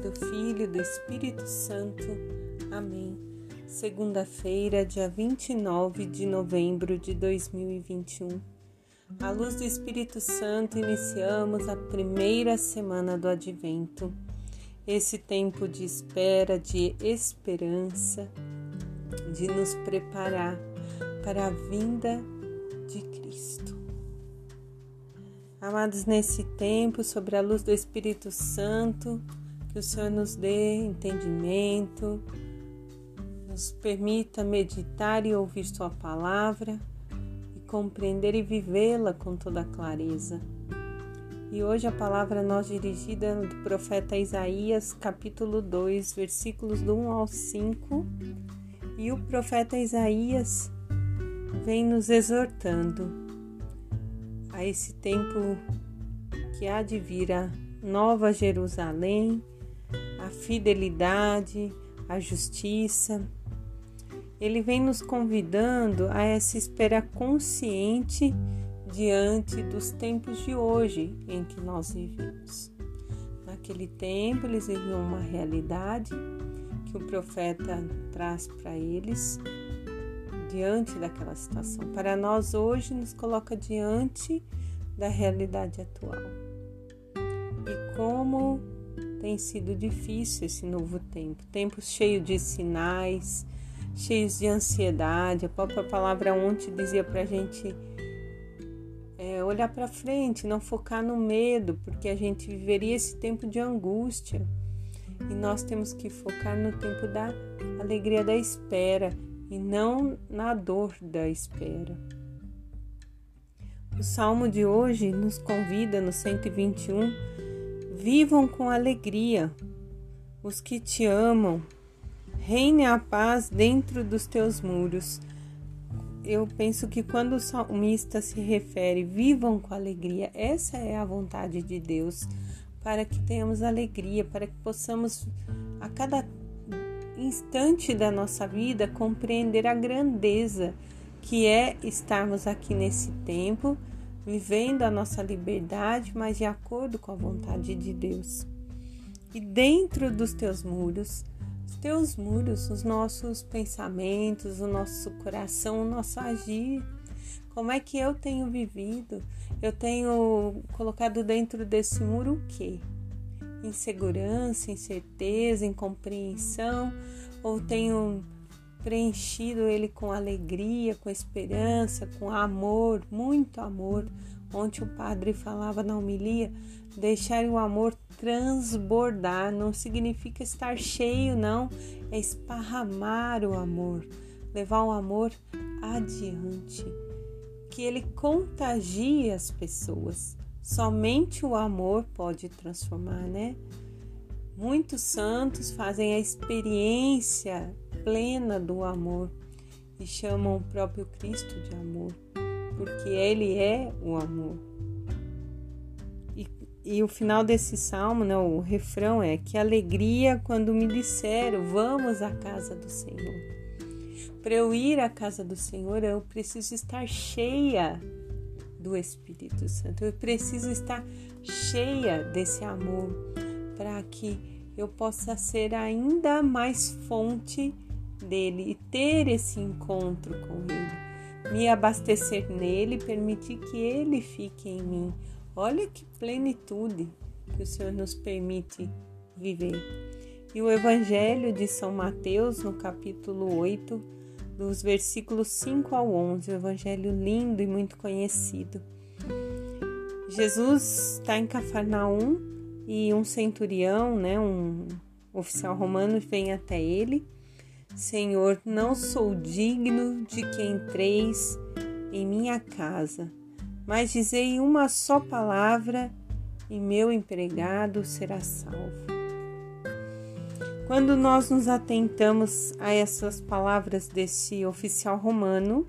do Filho e do Espírito Santo. Amém. Segunda-feira, dia 29 de novembro de 2021. À luz do Espírito Santo, iniciamos a primeira semana do Advento. Esse tempo de espera, de esperança, de nos preparar para a vinda de Cristo. Amados, nesse tempo, sobre a luz do Espírito Santo, que o Senhor nos dê entendimento, nos permita meditar e ouvir Sua palavra e compreender e vivê-la com toda clareza. E hoje a palavra nós dirigida do profeta Isaías, capítulo 2, versículos do 1 ao 5. E o profeta Isaías vem nos exortando a esse tempo que há de vir a Nova Jerusalém, a fidelidade, a justiça. Ele vem nos convidando a essa espera consciente diante dos tempos de hoje em que nós vivemos. Naquele tempo, eles viviam uma realidade que o profeta traz para eles diante daquela situação. Para nós hoje nos coloca diante da realidade atual. E como tem sido difícil esse novo tempo, tempo cheio de sinais, cheios de ansiedade. A própria palavra ontem dizia para a gente é, olhar para frente, não focar no medo, porque a gente viveria esse tempo de angústia. E nós temos que focar no tempo da alegria da espera e não na dor da espera. O salmo de hoje nos convida no 121: Vivam com alegria os que te amam, reine a paz dentro dos teus muros. Eu penso que quando o salmista se refere vivam com alegria, essa é a vontade de Deus, para que tenhamos alegria, para que possamos a cada instante da nossa vida compreender a grandeza que é estarmos aqui nesse tempo, vivendo a nossa liberdade, mas de acordo com a vontade de Deus. E dentro dos teus muros, os teus muros, os nossos pensamentos, o nosso coração, o nosso agir, como é que eu tenho vivido? Eu tenho colocado dentro desse muro o quê? insegurança, incerteza, incompreensão, ou tenho preenchido ele com alegria, com esperança, com amor, muito amor. Ontem o padre falava na homilia, deixar o amor transbordar, não significa estar cheio, não, é esparramar o amor, levar o amor adiante, que ele contagie as pessoas. Somente o amor pode transformar, né? Muitos santos fazem a experiência plena do amor e chamam o próprio Cristo de amor, porque Ele é o amor. E, e o final desse salmo, né, o refrão é: Que alegria quando me disseram, vamos à casa do Senhor. Para eu ir à casa do Senhor, eu preciso estar cheia do Espírito Santo. Eu preciso estar cheia desse amor para que eu possa ser ainda mais fonte dele e ter esse encontro com ele, me abastecer nele, permitir que ele fique em mim. Olha que plenitude que o Senhor nos permite viver. E o Evangelho de São Mateus, no capítulo 8, dos versículos 5 ao 11, o evangelho lindo e muito conhecido. Jesus está em Cafarnaum e um centurião, né, um oficial romano, vem até ele. Senhor, não sou digno de que entreis em minha casa, mas dizei uma só palavra e meu empregado será salvo. Quando nós nos atentamos a essas palavras desse oficial romano,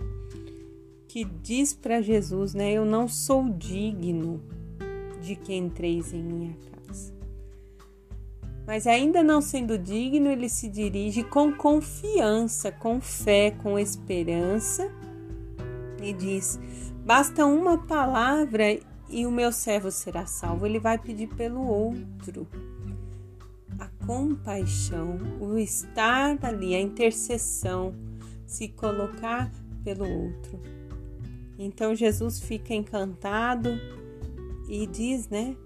que diz para Jesus, né, eu não sou digno de que entreis em minha casa. Mas ainda não sendo digno, ele se dirige com confiança, com fé, com esperança e diz: basta uma palavra e o meu servo será salvo. Ele vai pedir pelo outro compaixão, o estar ali, a intercessão, se colocar pelo outro. Então Jesus fica encantado e diz, né,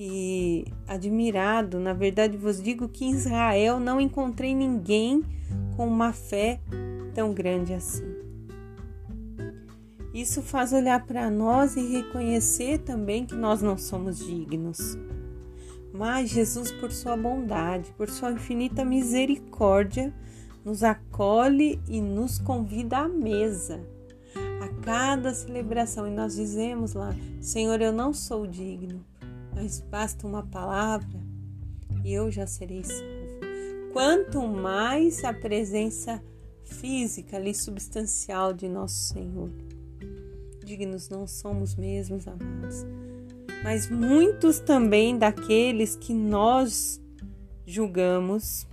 que admirado, na verdade vos digo que em Israel não encontrei ninguém com uma fé tão grande assim. Isso faz olhar para nós e reconhecer também que nós não somos dignos. Mas Jesus, por sua bondade, por sua infinita misericórdia, nos acolhe e nos convida à mesa. A cada celebração, e nós dizemos lá: Senhor, eu não sou digno, mas basta uma palavra e eu já serei salvo. Quanto mais a presença física ali, substancial de nosso Senhor. Dignos não somos mesmos, amados mas muitos também daqueles que nós julgamos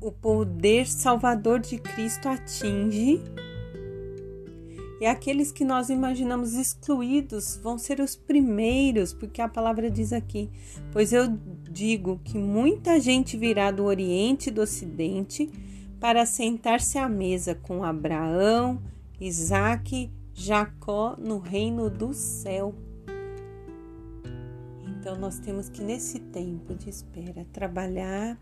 o poder salvador de Cristo atinge e aqueles que nós imaginamos excluídos vão ser os primeiros, porque a palavra diz aqui: Pois eu digo que muita gente virá do Oriente e do Ocidente para sentar-se à mesa com Abraão, Isaque Jacó no reino do céu. Então nós temos que nesse tempo de espera trabalhar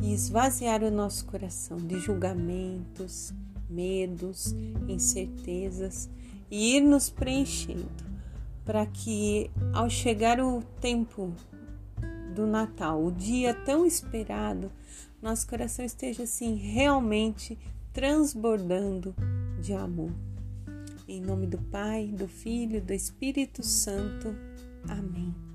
e esvaziar o nosso coração de julgamentos, medos, incertezas e ir nos preenchendo para que ao chegar o tempo do Natal, o dia tão esperado, nosso coração esteja assim realmente transbordando de amor. Em nome do Pai, do Filho do Espírito Santo. Amém.